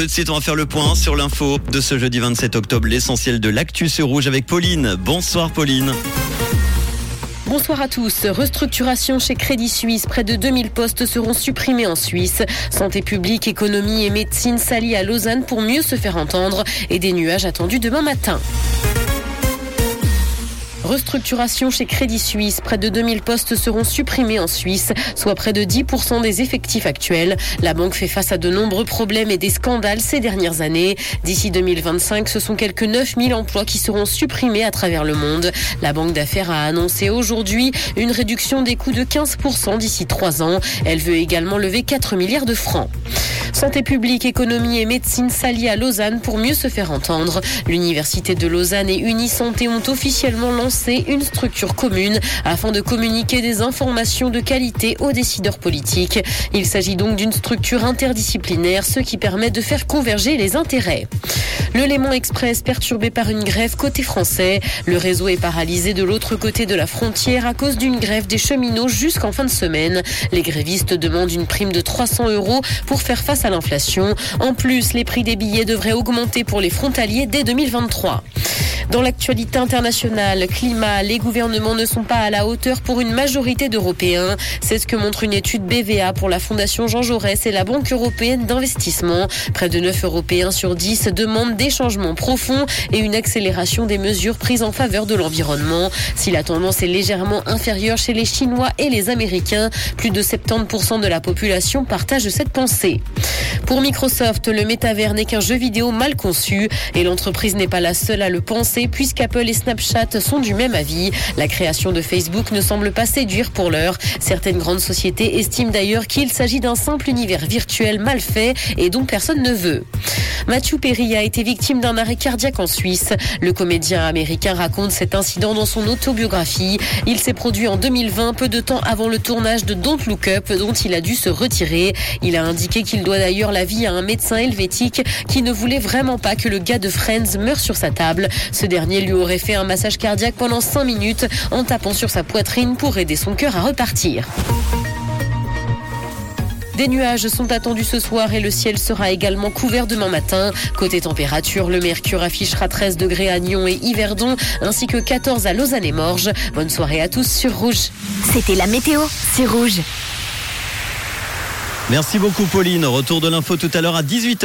Tout de suite, on va faire le point sur l'info de ce jeudi 27 octobre, l'essentiel de l'actu sur rouge avec Pauline. Bonsoir Pauline. Bonsoir à tous. Restructuration chez Crédit Suisse. Près de 2000 postes seront supprimés en Suisse. Santé publique, économie et médecine s'allient à Lausanne pour mieux se faire entendre et des nuages attendus demain matin. Restructuration chez Crédit Suisse. Près de 2000 postes seront supprimés en Suisse, soit près de 10% des effectifs actuels. La banque fait face à de nombreux problèmes et des scandales ces dernières années. D'ici 2025, ce sont quelques 9000 emplois qui seront supprimés à travers le monde. La banque d'affaires a annoncé aujourd'hui une réduction des coûts de 15% d'ici trois ans. Elle veut également lever 4 milliards de francs. Santé publique, économie et médecine s'allient à Lausanne pour mieux se faire entendre. L'université de Lausanne et Unisanté ont officiellement lancé une structure commune afin de communiquer des informations de qualité aux décideurs politiques. Il s'agit donc d'une structure interdisciplinaire, ce qui permet de faire converger les intérêts. Le Léman Express perturbé par une grève côté français. Le réseau est paralysé de l'autre côté de la frontière à cause d'une grève des cheminots jusqu'en fin de semaine. Les grévistes demandent une prime de 300 euros pour faire face à l'inflation. En plus, les prix des billets devraient augmenter pour les frontaliers dès 2023. Dans l'actualité internationale, climat, les gouvernements ne sont pas à la hauteur pour une majorité d'Européens. C'est ce que montre une étude BVA pour la Fondation Jean Jaurès et la Banque européenne d'investissement. Près de 9 Européens sur 10 demandent des changements profonds et une accélération des mesures prises en faveur de l'environnement. Si la tendance est légèrement inférieure chez les Chinois et les Américains, plus de 70% de la population partage cette pensée. Pour Microsoft, le métavers n'est qu'un jeu vidéo mal conçu et l'entreprise n'est pas la seule à le penser puisqu'Apple et Snapchat sont du même avis. La création de Facebook ne semble pas séduire pour l'heure. Certaines grandes sociétés estiment d'ailleurs qu'il s'agit d'un simple univers virtuel mal fait et dont personne ne veut. Matthew Perry a été victime d'un arrêt cardiaque en Suisse. Le comédien américain raconte cet incident dans son autobiographie. Il s'est produit en 2020, peu de temps avant le tournage de Don't Look Up, dont il a dû se retirer. Il a indiqué qu'il doit d'ailleurs la vie à un médecin helvétique qui ne voulait vraiment pas que le gars de Friends meure sur sa table. Ce dernier lui aurait fait un massage cardiaque pendant 5 minutes en tapant sur sa poitrine pour aider son cœur à repartir. Des nuages sont attendus ce soir et le ciel sera également couvert demain matin. Côté température, le mercure affichera 13 degrés à Nyon et Yverdon, ainsi que 14 à Lausanne et Morges. Bonne soirée à tous sur Rouge. C'était la météo, c'est Rouge. Merci beaucoup Pauline. Retour de l'info tout à l'heure à 18h.